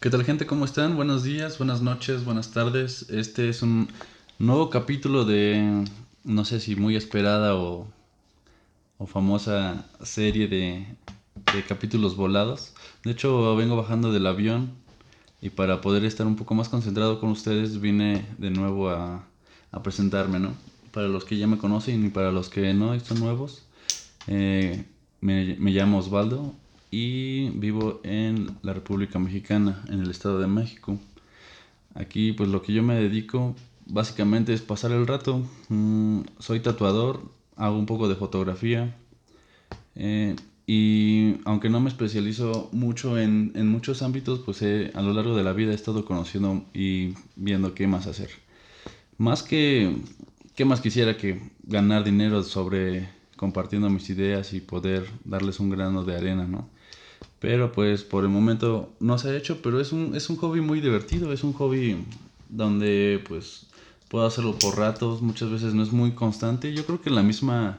¿Qué tal gente? ¿Cómo están? Buenos días, buenas noches, buenas tardes. Este es un nuevo capítulo de, no sé si muy esperada o, o famosa serie de, de capítulos volados. De hecho, vengo bajando del avión y para poder estar un poco más concentrado con ustedes vine de nuevo a, a presentarme, ¿no? Para los que ya me conocen y para los que no son nuevos, eh, me llamo Osvaldo y vivo en la República Mexicana, en el Estado de México. Aquí pues lo que yo me dedico básicamente es pasar el rato. Mm, soy tatuador, hago un poco de fotografía eh, y aunque no me especializo mucho en, en muchos ámbitos, pues a lo largo de la vida he estado conociendo y viendo qué más hacer. Más que, ¿qué más quisiera que ganar dinero sobre compartiendo mis ideas y poder darles un grano de arena, ¿no? Pero pues por el momento no se ha hecho, pero es un, es un hobby muy divertido, es un hobby donde pues puedo hacerlo por ratos, muchas veces no es muy constante. Yo creo que la misma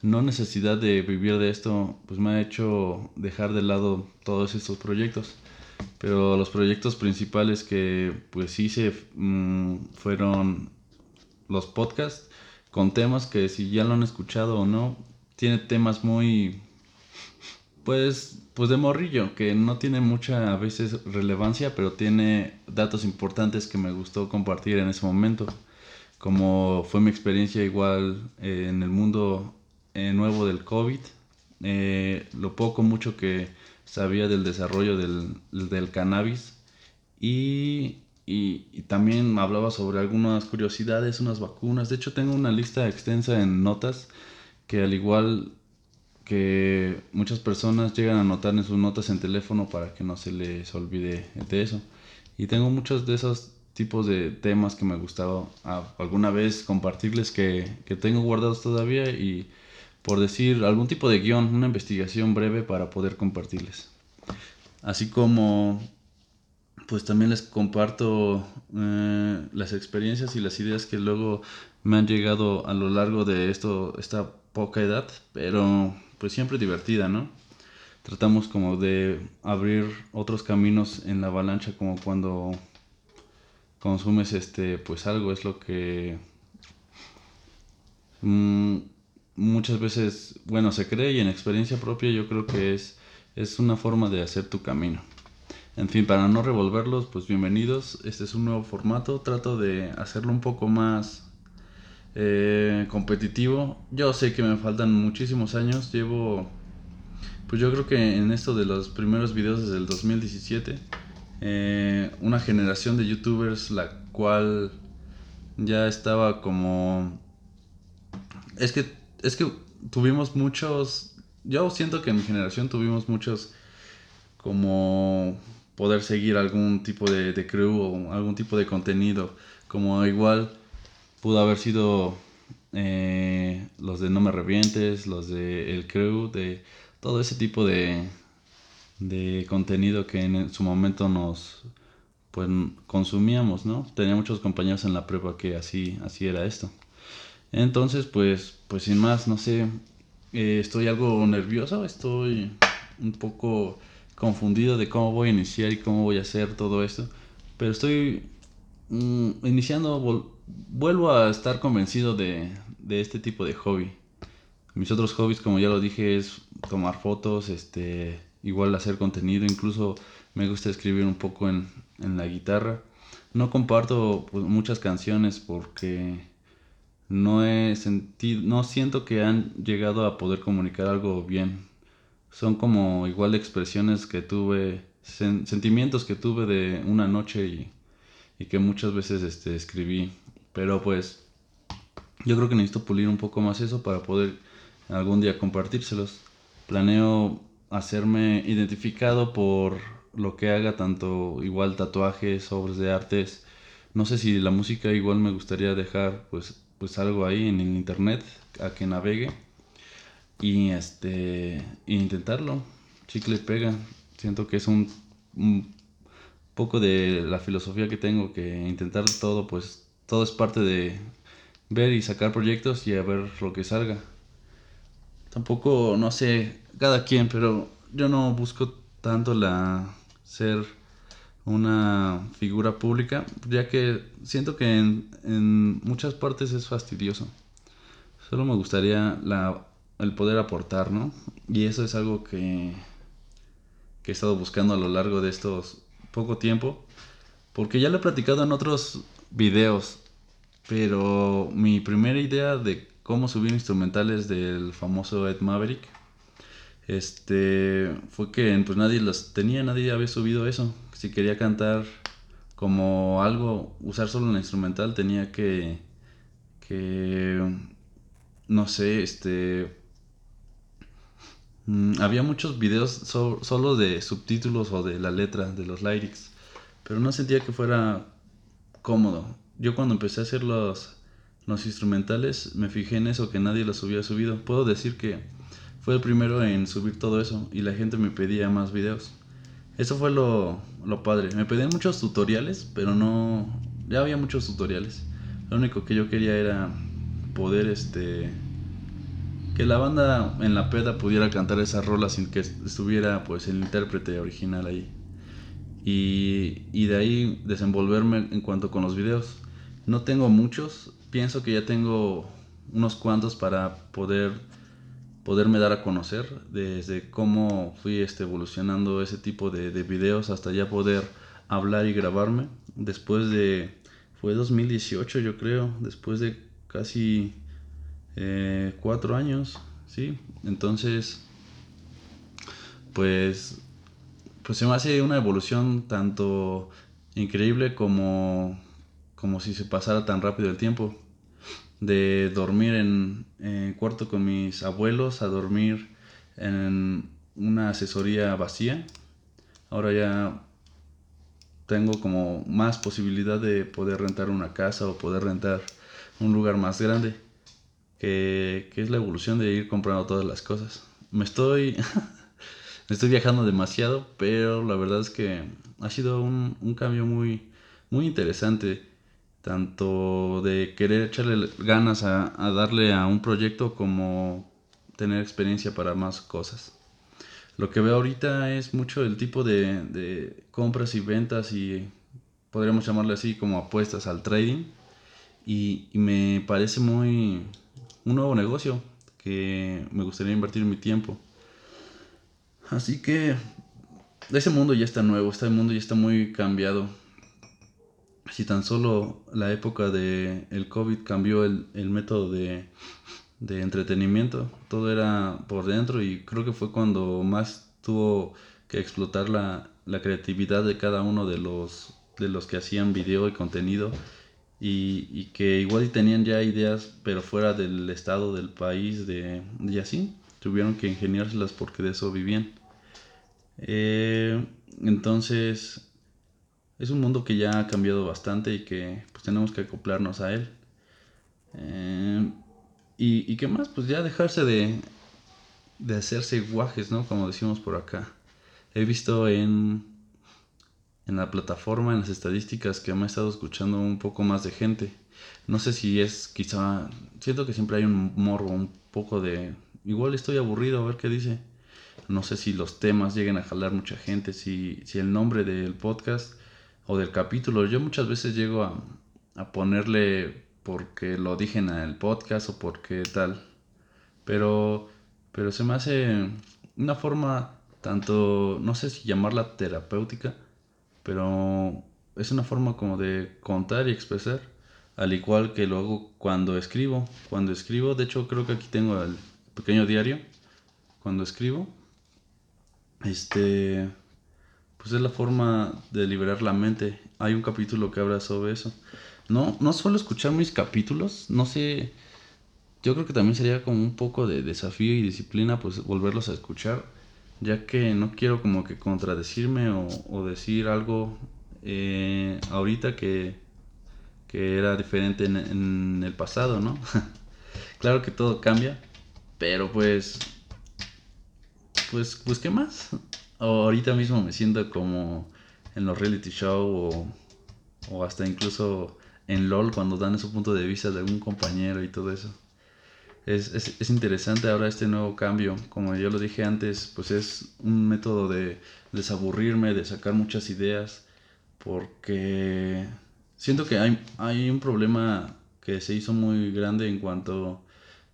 no necesidad de vivir de esto pues me ha hecho dejar de lado todos estos proyectos. Pero los proyectos principales que pues hice mmm, fueron los podcasts con temas que si ya lo han escuchado o no, tiene temas muy pues pues de morrillo, que no tiene mucha a veces relevancia, pero tiene datos importantes que me gustó compartir en ese momento. Como fue mi experiencia igual eh, en el mundo eh, nuevo del COVID, eh, lo poco mucho que sabía del desarrollo del, del cannabis y, y, y, también hablaba sobre algunas curiosidades, unas vacunas. De hecho tengo una lista extensa en notas que al igual que muchas personas llegan a anotar en sus notas en teléfono para que no se les olvide de eso. Y tengo muchos de esos tipos de temas que me gustaba alguna vez compartirles que, que tengo guardados todavía y por decir algún tipo de guion, una investigación breve para poder compartirles. Así como pues también les comparto eh, las experiencias y las ideas que luego me han llegado a lo largo de esto, esta poca edad, pero pues siempre divertida, ¿no? Tratamos como de abrir otros caminos en la avalancha como cuando consumes este pues algo es lo que mmm, muchas veces bueno se cree y en experiencia propia yo creo que es es una forma de hacer tu camino en fin para no revolverlos pues bienvenidos este es un nuevo formato trato de hacerlo un poco más eh, competitivo. Yo sé que me faltan muchísimos años. Llevo, pues yo creo que en esto de los primeros videos desde el 2017, eh, una generación de youtubers la cual ya estaba como... Es que, es que tuvimos muchos... Yo siento que en mi generación tuvimos muchos como poder seguir algún tipo de, de crew o algún tipo de contenido. Como igual pudo haber sido eh, los de No Me Revientes, los de El Crew, de todo ese tipo de, de contenido que en su momento nos pues consumíamos, ¿no? Tenía muchos compañeros en la prueba que así, así era esto. Entonces, pues, pues sin más, no sé, eh, estoy algo nervioso, estoy un poco confundido de cómo voy a iniciar y cómo voy a hacer todo esto, pero estoy mm, iniciando vuelvo a estar convencido de, de este tipo de hobby. Mis otros hobbies, como ya lo dije, es tomar fotos, este, igual hacer contenido, incluso me gusta escribir un poco en, en la guitarra. No comparto pues, muchas canciones porque no he sentido, no siento que han llegado a poder comunicar algo bien. Son como igual expresiones que tuve, sen, sentimientos que tuve de una noche y, y que muchas veces este, escribí pero pues yo creo que necesito pulir un poco más eso para poder algún día compartírselos. Planeo hacerme identificado por lo que haga, tanto igual tatuajes, obras de artes. No sé si la música igual me gustaría dejar pues, pues algo ahí en el internet a que navegue y este intentarlo. Chicle pega. Siento que es un, un poco de la filosofía que tengo que intentar todo pues todo es parte de ver y sacar proyectos y a ver lo que salga. Tampoco, no sé, cada quien, pero yo no busco tanto la ser una figura pública, ya que siento que en, muchas partes es fastidioso. Solo me gustaría la, el poder aportar, ¿no? Y eso es algo que, que he estado buscando a lo largo de estos poco tiempo, porque ya lo he platicado en otros videos, pero mi primera idea de cómo subir instrumentales del famoso Ed Maverick este fue que pues nadie las tenía, nadie había subido eso. Si quería cantar como algo, usar solo un instrumental, tenía que que no sé, este mm, había muchos videos solo de subtítulos o de la letra, de los lyrics, pero no sentía que fuera cómodo. Yo cuando empecé a hacer los, los instrumentales me fijé en eso, que nadie los había subido. Puedo decir que fue el primero en subir todo eso y la gente me pedía más videos. Eso fue lo, lo padre. Me pedían muchos tutoriales, pero no... Ya había muchos tutoriales. Lo único que yo quería era poder, este... Que la banda en la peda pudiera cantar esa rola sin que estuviera pues el intérprete original ahí. Y, y de ahí desenvolverme en cuanto con los videos. No tengo muchos, pienso que ya tengo unos cuantos para poder poderme dar a conocer desde cómo fui este, evolucionando ese tipo de, de, videos hasta ya poder hablar y grabarme. Después de fue 2018 yo creo después de casi eh, cuatro años sí. Entonces pues pues se me hace una evolución tanto increíble como como si se pasara tan rápido el tiempo de dormir en cuarto con mis abuelos a dormir en una asesoría vacía. Ahora ya tengo como más posibilidad de poder rentar una casa o poder rentar un lugar más grande. Que, que es la evolución de ir comprando todas las cosas. Me estoy, me estoy viajando demasiado, pero la verdad es que ha sido un, un cambio muy, muy interesante tanto de querer echarle ganas a, darle a un proyecto como tener experiencia para más cosas. Lo que veo ahorita es mucho el tipo de, compras y ventas y podríamos llamarle así como apuestas al trading y, y, me parece muy un nuevo negocio que me gustaría invertir mi tiempo. Así que ese mundo ya está nuevo, este mundo ya está muy cambiado si tan solo la época de el COVID cambió el, el método de, de, entretenimiento, todo era por dentro y creo que fue cuando más tuvo que explotar la, la creatividad de cada uno de los, de los que hacían video y contenido y, y, que igual tenían ya ideas pero fuera del estado del país de, y así tuvieron que ingeniárselas porque de eso vivían. Eh, entonces es un mundo que ya ha cambiado bastante y que pues tenemos que acoplarnos a él. Eh, y, y qué más, pues ya dejarse de, de hacerse guajes, ¿no? Como decimos por acá. He visto en, en la plataforma, en las estadísticas, que me ha estado escuchando un poco más de gente. No sé si es quizá, siento que siempre hay un morbo, un poco de, igual estoy aburrido, a ver qué dice. No sé si los temas lleguen a jalar mucha gente, si, si el nombre del podcast o del capítulo. Yo muchas veces llego a, a ponerle porque lo dije en el podcast o porque tal. Pero, pero se me hace una forma tanto, no sé si llamarla terapéutica, pero es una forma como de contar y expresar, al igual que lo hago cuando escribo. Cuando escribo, de hecho creo que aquí tengo el pequeño diario, cuando escribo, este, pues es la forma de liberar la mente. Hay un capítulo que habla sobre eso. No, no suelo escuchar mis capítulos, no sé, yo creo que también sería como un poco de desafío y disciplina pues volverlos a escuchar, ya que no quiero como que contradecirme o, decir algo eh, ahorita que, que era diferente en, el pasado, ¿no? claro que todo cambia, pero pues, pues, pues, ¿qué más? Ahorita mismo me siento como en los reality show o, hasta incluso en LOL cuando dan su punto de vista de algún compañero y todo eso. Es, es, es, interesante ahora este nuevo cambio. Como yo lo dije antes, pues es un método de desaburrirme, de sacar muchas ideas, porque siento que hay, hay un problema que se hizo muy grande en cuanto a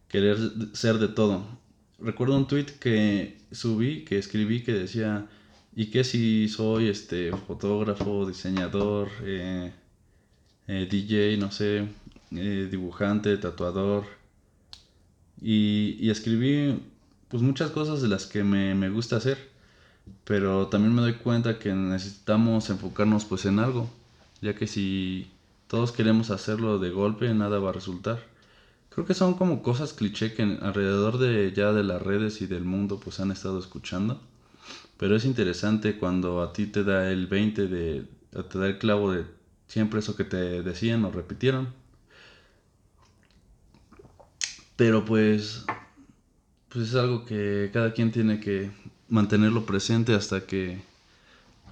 querer ser de todo. Recuerdo un tweet que subí, que escribí, que decía, ¿y qué si soy este fotógrafo, diseñador, eh, eh, DJ, no sé, eh, dibujante, tatuador? Y, y, escribí pues muchas cosas de las que me, me gusta hacer, pero también me doy cuenta que necesitamos enfocarnos pues en algo, ya que si todos queremos hacerlo de golpe, nada va a resultar. Creo que son como cosas cliché que alrededor de ya de las redes y del mundo pues han estado escuchando. Pero es interesante cuando a ti te da el 20 de, te da el clavo de siempre eso que te decían o repitieron. Pero pues, pues es algo que cada quien tiene que mantenerlo presente hasta que,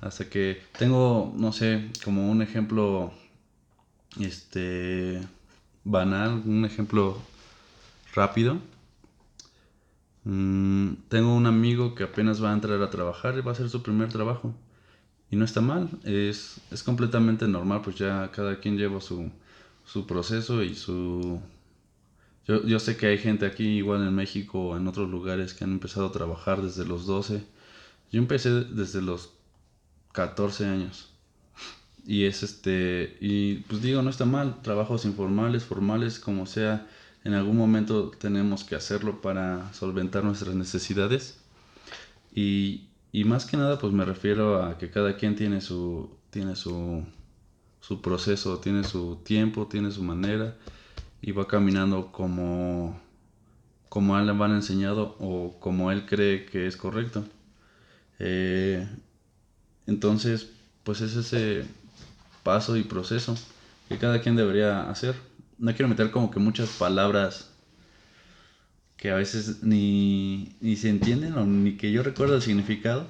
hasta que tengo, no sé, como un ejemplo este banal, un ejemplo rápido. Mm, tengo un amigo que apenas va a entrar a trabajar y va a hacer su primer trabajo. Y no está mal, es, es completamente normal, pues ya cada quien lleva su, su proceso y su... Yo, yo, sé que hay gente aquí, igual en México o en otros lugares, que han empezado a trabajar desde los 12. Yo empecé desde los 14 años. Y es este, y pues digo, no está mal, trabajos informales, formales, como sea, en algún momento tenemos que hacerlo para solventar nuestras necesidades. Y, y más que nada, pues me refiero a que cada quien tiene su, tiene su, su proceso, tiene su tiempo, tiene su manera y va caminando como, como a él le van enseñado o como él cree que es correcto. Eh, entonces, pues es ese paso y proceso que cada quien debería hacer. No quiero meter como que muchas palabras que a veces ni, ni se entienden o ni que yo recuerdo el significado,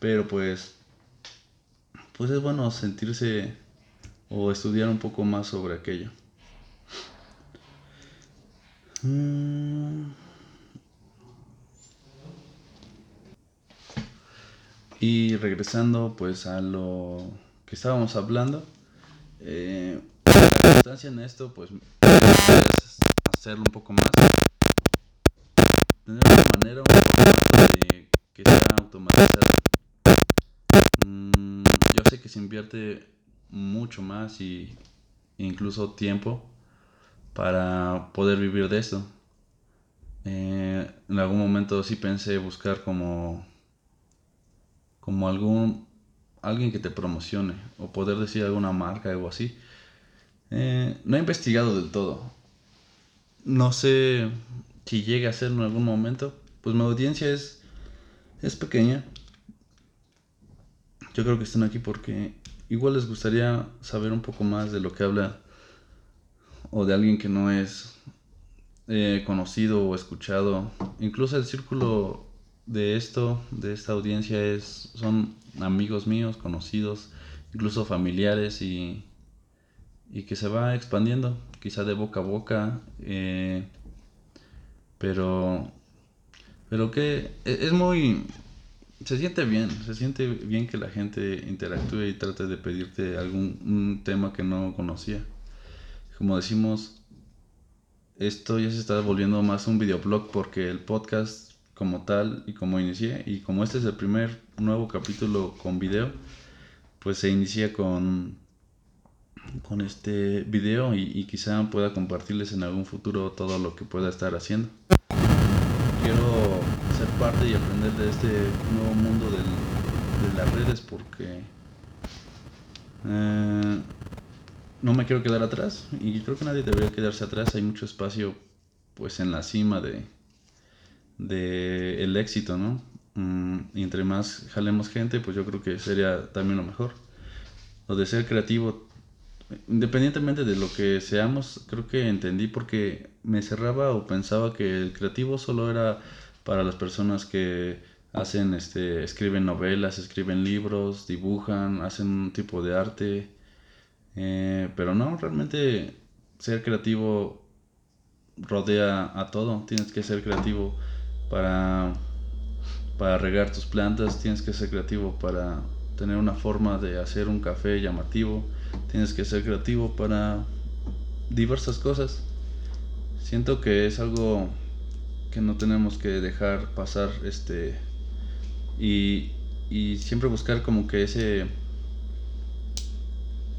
pero pues, pues es bueno sentirse o estudiar un poco más sobre aquello. Mm. Y regresando pues a lo que estábamos hablando. Eh, en esto, pues, es hacerlo un poco más. Tener una manera, de que sea automatizado. Mm, yo sé que se invierte mucho más y incluso tiempo para poder vivir de esto. Eh, en algún momento sí pensé buscar como como algún alguien que te promocione o poder decir alguna marca, algo así. Eh, no he investigado del todo. No sé si llegue a hacerlo en algún momento. Pues mi audiencia es, es pequeña. Yo creo que están aquí porque igual les gustaría saber un poco más de lo que habla o de alguien que no es eh, conocido o escuchado. Incluso el círculo de esto, de esta audiencia, es, son amigos míos, conocidos, incluso familiares y, y que se va expandiendo, quizá de boca a boca, eh, pero, pero que e, es muy, se siente bien, se siente bien que la gente interactúe y trate de pedirte algún tema que no conocía. Como decimos, esto ya se está volviendo más un videoblog porque el podcast como tal y como inicié. Y como este es el primer nuevo capítulo con video, pues se inicia con, con este video y, quizá pueda compartirles en algún futuro todo lo que pueda estar haciendo. Quiero ser parte y aprender de este nuevo mundo de las redes porque eh, no me quiero quedar atrás y creo que nadie debería quedarse atrás. Hay mucho espacio pues en la cima de, de el éxito, ¿no? Mm, y entre más jalemos gente, pues yo creo que sería también lo mejor. Lo de ser creativo, independientemente de lo que seamos, creo que entendí porque me cerraba o pensaba que el creativo solo era para las personas que hacen, este, escriben novelas, escriben libros, dibujan, hacen un tipo de arte. Eh, pero no, realmente ser creativo rodea a todo. Tienes que ser creativo para, para regar tus plantas, tienes que ser creativo para tener una forma de hacer un café llamativo, tienes que ser creativo para diversas cosas. Siento que es algo que no tenemos que dejar pasar este y, y siempre buscar como que ese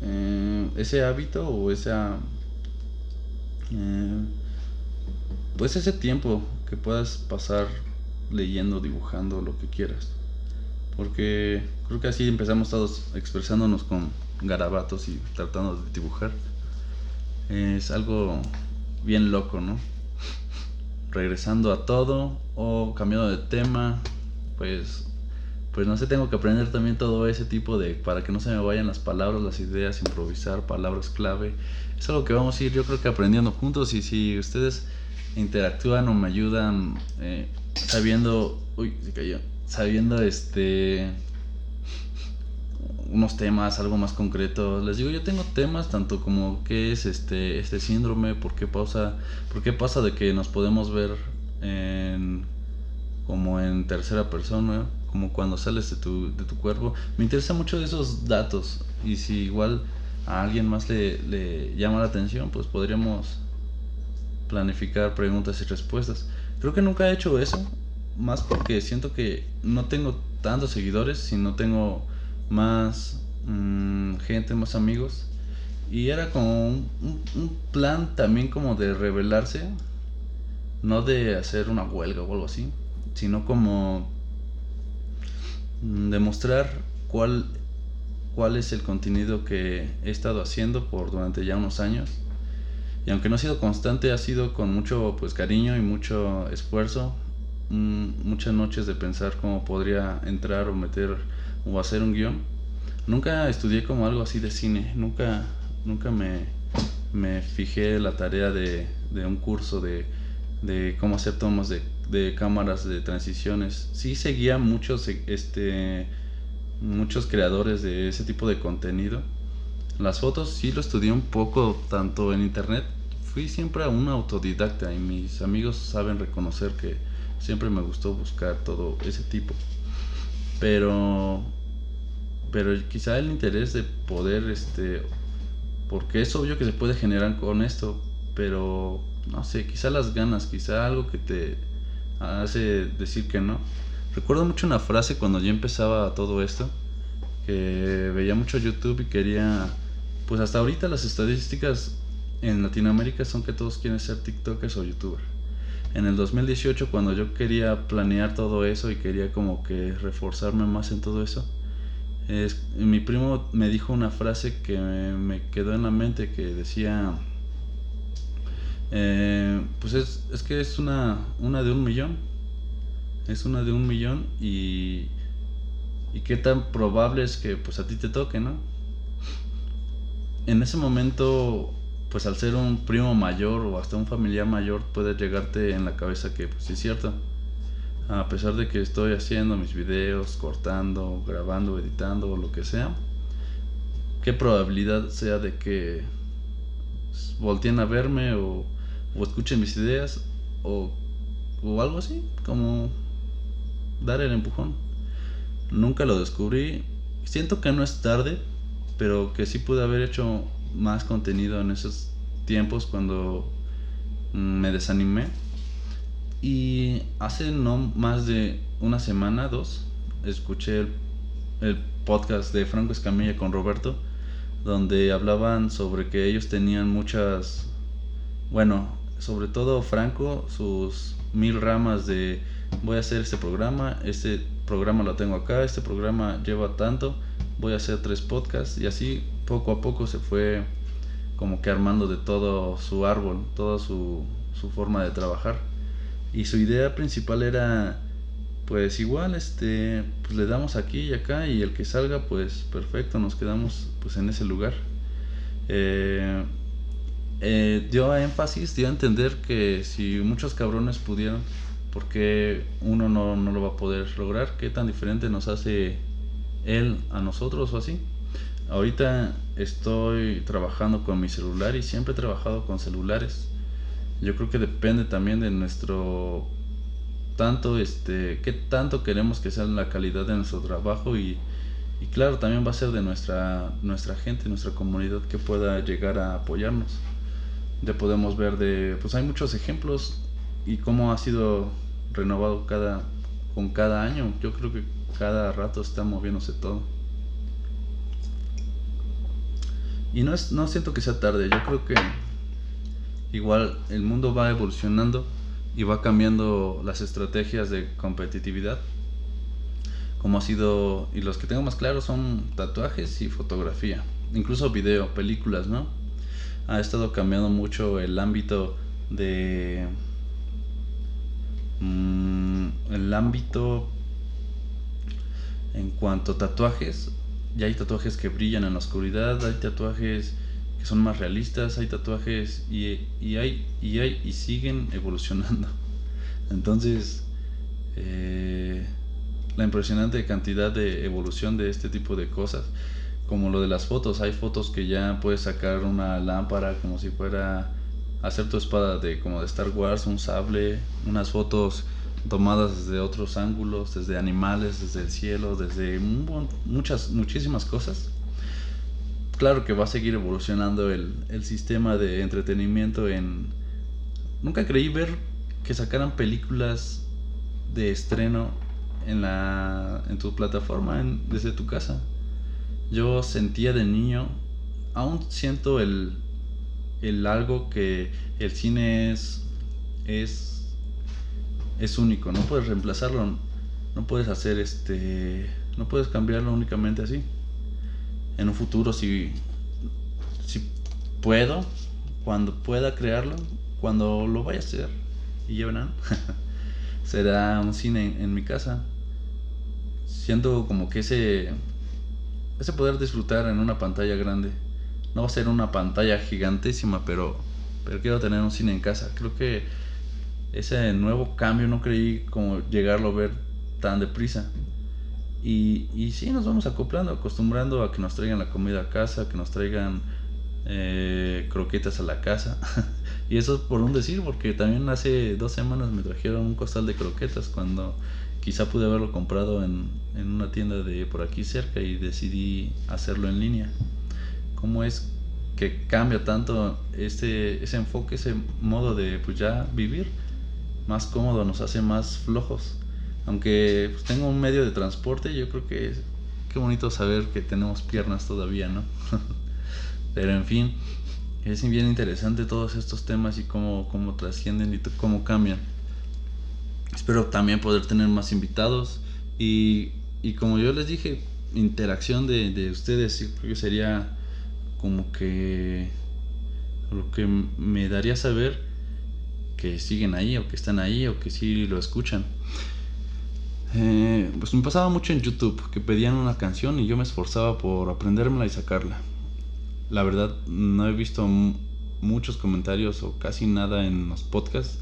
eh, ese hábito o esa eh, pues ese tiempo que puedas pasar leyendo, dibujando, lo que quieras. Porque creo que así empezamos todos expresándonos con garabatos y tratando de dibujar. Es algo bien loco, ¿no? Regresando a todo o cambiando de tema, pues pues no sé, tengo que aprender también todo ese tipo de, para que no se me vayan las palabras, las ideas, improvisar, palabras clave. Es algo que vamos a ir yo creo que aprendiendo juntos y si ustedes interactúan o me ayudan eh, sabiendo, uy, se cayó, sabiendo este unos temas, algo más concreto. Les digo, yo tengo temas tanto como qué es este este síndrome, por qué pasa, por qué pasa de que nos podemos ver en como en tercera persona, como cuando sales de tu, de tu cuerpo. Me interesa mucho esos datos y si igual a alguien más le, le llama la atención, pues podríamos planificar preguntas y respuestas. Creo que nunca he hecho eso, más porque siento que no tengo tantos seguidores, sino tengo más mm, gente, más amigos. Y era como un, plan también como de revelarse, no de hacer una huelga o algo así, sino como mm, demostrar cuál, cuál es el contenido que he estado haciendo por durante ya unos años y aunque no ha sido constante, ha sido con mucho pues cariño y mucho esfuerzo. Mm, muchas noches de pensar cómo podría entrar o meter o hacer un guion. Nunca estudié como algo así de cine, nunca, nunca me, me fijé la tarea de, de un curso de, de, cómo hacer tomas de, de, cámaras de transiciones. Sí seguía muchos, este, muchos creadores de ese tipo de contenido las fotos sí lo estudié un poco, tanto en internet. Fui siempre a un autodidacta y mis amigos saben reconocer que siempre me gustó buscar todo ese tipo. Pero, pero quizá el interés de poder, este, porque es obvio que se puede generar con esto, pero no sé, quizá las ganas, quizá algo que te hace decir que no. Recuerdo mucho una frase cuando yo empezaba todo esto, que veía mucho YouTube y quería pues hasta ahorita las estadísticas en Latinoamérica son que todos quieren ser TikTokers o YouTubers. En el 2018 cuando yo quería planear todo eso y quería como que reforzarme más en todo eso, es, mi primo me dijo una frase que me, quedó en la mente que decía, eh, pues es, es, que es una, una de un millón, es una de un millón y, y qué tan probable es que pues a ti te toque, ¿no? En ese momento, pues al ser un primo mayor o hasta un familiar mayor, puede llegarte en la cabeza que, pues es cierto. A pesar de que estoy haciendo mis videos, cortando, grabando, editando o lo que sea, ¿qué probabilidad sea de que volteen a verme o, o escuchen mis ideas o, o algo así? Como dar el empujón. Nunca lo descubrí. Siento que no es tarde, pero que sí pude haber hecho más contenido en esos tiempos cuando mm, me desanimé. Y hace no más de una semana, dos, escuché el, podcast de Franco Escamilla con Roberto, donde hablaban sobre que ellos tenían muchas, bueno, sobre todo Franco, sus mil ramas de voy a hacer este programa, este programa lo tengo acá, este programa lleva tanto voy a hacer tres podcasts y así poco a poco se fue como que armando de todo su árbol, toda su, forma de trabajar. Y su idea principal era pues igual este pues le damos aquí y acá y el que salga pues perfecto nos quedamos pues en ese lugar eh, eh, dio énfasis dio a entender que si muchos cabrones pudieron porque uno no, no lo va a poder lograr qué tan diferente nos hace él a nosotros o así. Ahorita estoy trabajando con mi celular y siempre he trabajado con celulares. Yo creo que depende también de nuestro tanto este qué tanto queremos que sea la calidad de nuestro trabajo y, y claro, también va a ser de nuestra, nuestra gente, nuestra comunidad que pueda llegar a apoyarnos. Ya podemos ver de, pues hay muchos ejemplos y cómo ha sido renovado cada, con cada año. Yo creo que cada rato está moviéndose todo. Y no, es, no siento que sea tarde, yo creo que igual el mundo va evolucionando y va cambiando las estrategias de competitividad como ha sido, y los que tengo más claros son tatuajes y fotografía, incluso video, películas, ¿no? Ha estado cambiando mucho el ámbito de... Mm, el ámbito en cuanto a tatuajes, ya hay tatuajes que brillan en la oscuridad, hay tatuajes que son más realistas, hay tatuajes y, y hay, y hay y siguen evolucionando. Entonces, eh, la impresionante cantidad de evolución de este tipo de cosas, como lo de las fotos. Hay fotos que ya puedes sacar una lámpara como si fuera hacer tu espada de como de Star Wars, un sable, unas fotos tomadas desde otros ángulos, desde animales, desde el cielo, desde muchas, muchísimas cosas. Claro que va a seguir evolucionando el, el sistema de entretenimiento en... Nunca creí ver que sacaran películas de estreno en, la, en tu plataforma desde tu casa. Yo sentía de niño, aún siento el, el algo que el cine es, es, es único, no puedes reemplazarlo, no puedes hacer este, no puedes cambiarlo únicamente así. En un futuro si, si puedo, cuando pueda crearlo, cuando lo vaya a hacer, y ya será un cine en mi casa siento como que ese, ese poder disfrutar en una pantalla grande. No va a ser una pantalla gigantísima, pero, pero quiero tener un cine en casa. Creo que ese nuevo cambio no creí como llegarlo a ver tan deprisa. Y, y sí, nos vamos acoplando, acostumbrando a que nos traigan la comida a casa, que nos traigan eh, croquetas a la casa. y eso es por un decir, porque también hace dos semanas me trajeron un costal de croquetas cuando quizá pude haberlo comprado en, en una tienda de por aquí cerca y decidí hacerlo en línea. ¿Cómo es que cambia tanto este, ese enfoque, ese modo de pues ya vivir? Más cómodo, nos hace más flojos. Aunque pues, tengo un medio de transporte, yo creo que qué bonito saber que tenemos piernas todavía, ¿no? Pero en fin, es bien interesante todos estos temas y cómo, cómo trascienden y cómo cambian. Espero también poder tener más invitados y, y como yo les dije, interacción de, de ustedes, creo que sería como que lo que me daría saber que siguen ahí o que están ahí o que sí lo escuchan. Eh, pues me pasaba mucho en YouTube que pedían una canción y yo me esforzaba por aprendérmela y sacarla. La verdad no he visto muchos comentarios o casi nada en los podcasts,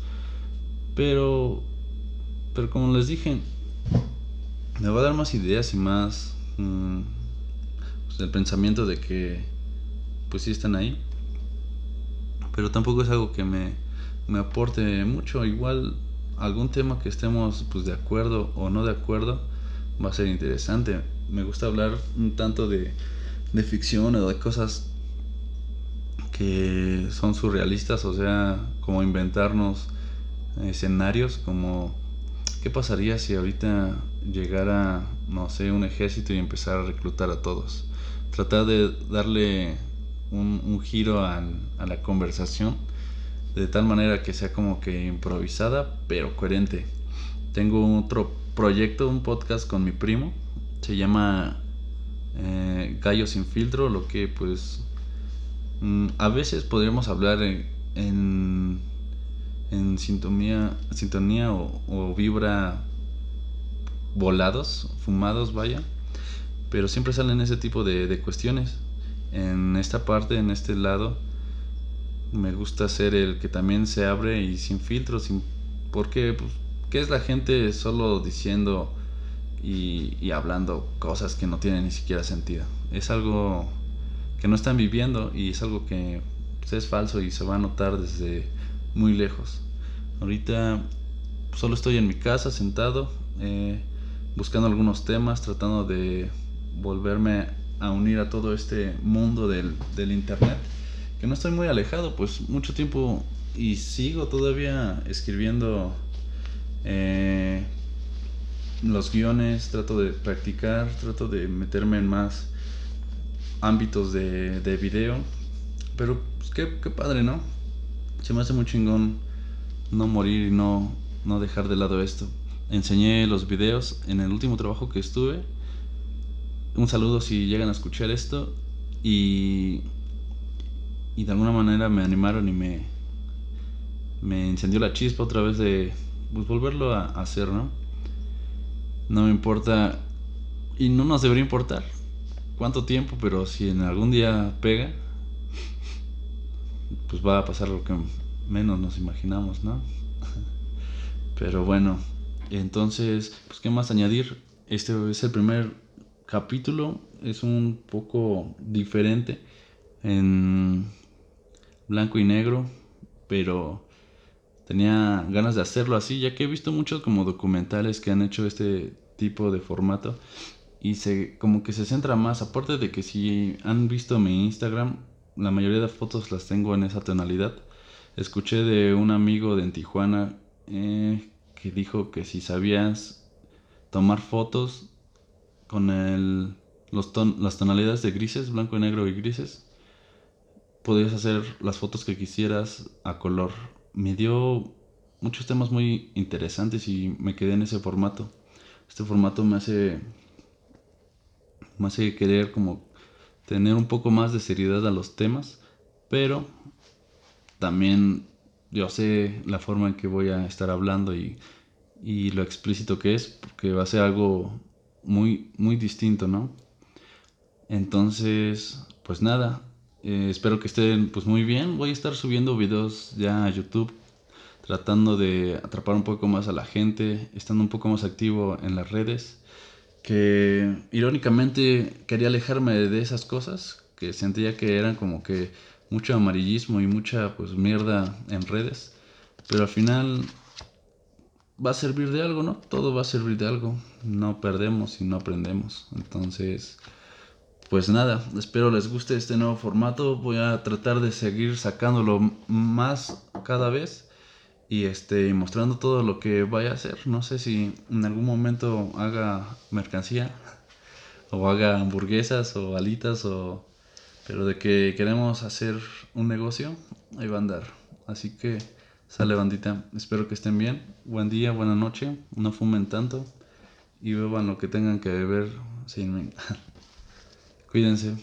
pero pero como les dije, me va a dar más ideas y más mm, pues, el pensamiento de que pues sí están ahí. Pero tampoco es algo que me, me aporte mucho. Igual algún tema que estemos pues de acuerdo o no de acuerdo va a ser interesante. Me gusta hablar un tanto de, de ficción o de cosas que son surrealistas, o sea, como inventarnos escenarios, como ¿Qué pasaría si ahorita llegara, no sé, un ejército y empezara a reclutar a todos? Tratar de darle un, giro a, la conversación de tal manera que sea como que improvisada, pero coherente. Tengo otro proyecto, un podcast con mi primo, se llama eh, Gallo sin filtro, lo que pues mm, a veces podríamos hablar en en sintonía, sintonía o, vibra volados, fumados, vaya. Pero siempre salen ese tipo de, cuestiones. En esta parte, en este lado, me gusta ser el que también se abre y sin filtros, sin, porque pues, ¿qué es la gente solo diciendo y, hablando cosas que no tienen ni siquiera sentido? Es algo que no están viviendo y es algo que pues, es falso y se va a notar desde muy lejos. Ahorita solo estoy en mi casa sentado, eh, buscando algunos temas, tratando de volverme a unir a todo este mundo del, del internet. Que no estoy muy alejado, pues mucho tiempo y sigo todavía escribiendo eh, los guiones, trato de practicar, trato de meterme en más ámbitos de, de video. Pero pues, qué, qué padre, ¿no? Se me hace muy chingón no morir y no, no dejar de lado esto. Enseñé los videos en el último trabajo que estuve. Un saludo si llegan a escuchar esto. Y, y de alguna manera me animaron y me, me encendió la chispa otra vez de pues, volverlo a, hacer, ¿no? No me importa y no nos debería importar cuánto tiempo, pero si en algún día pega, pues va a pasar lo que menos nos imaginamos, ¿no? Pero bueno, entonces, pues qué más añadir. Este es el primer capítulo, es un poco diferente en blanco y negro, pero tenía ganas de hacerlo así, ya que he visto muchos como documentales que han hecho este tipo de formato y se como que se centra más, aparte de que si han visto mi Instagram, la mayoría de fotos las tengo en esa tonalidad. Escuché de un amigo de Tijuana eh, que dijo que si sabías tomar fotos con el, los las tonalidades de grises, blanco y negro y grises, podías hacer las fotos que quisieras a color me dio muchos temas muy interesantes y me quedé en ese formato. Este formato me hace, me hace querer como tener un poco más de seriedad a los temas, pero también yo sé la forma en que voy a estar hablando y, y lo explícito que es, porque va a ser algo muy, muy distinto, ¿no? Entonces, pues nada, eh, espero que estén pues muy bien. Voy a estar subiendo videos ya a YouTube tratando de atrapar un poco más a la gente, estando un poco más activo en las redes. Que irónicamente quería alejarme de esas cosas que sentía que eran como que mucho amarillismo y mucha pues mierda en redes. Pero al final va a servir de algo, ¿no? Todo va a servir de algo. No perdemos y no aprendemos. Entonces, pues nada, espero les guste este nuevo formato. Voy a tratar de seguir sacándolo más cada vez y este mostrando todo lo que vaya a hacer. No sé si en algún momento haga mercancía o haga hamburguesas o alitas o pero de que queremos hacer un negocio, ahí va a andar. Así que sale bandita. Espero que estén bien. Buen día, buena noche. No fumen tanto y beban lo que tengan que beber sin Cuídense.